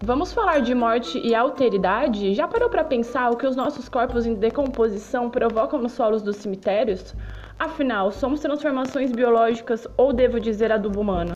Vamos falar de morte e alteridade? Já parou para pensar o que os nossos corpos em decomposição provocam nos solos dos cemitérios? Afinal, somos transformações biológicas ou devo dizer adubo humano?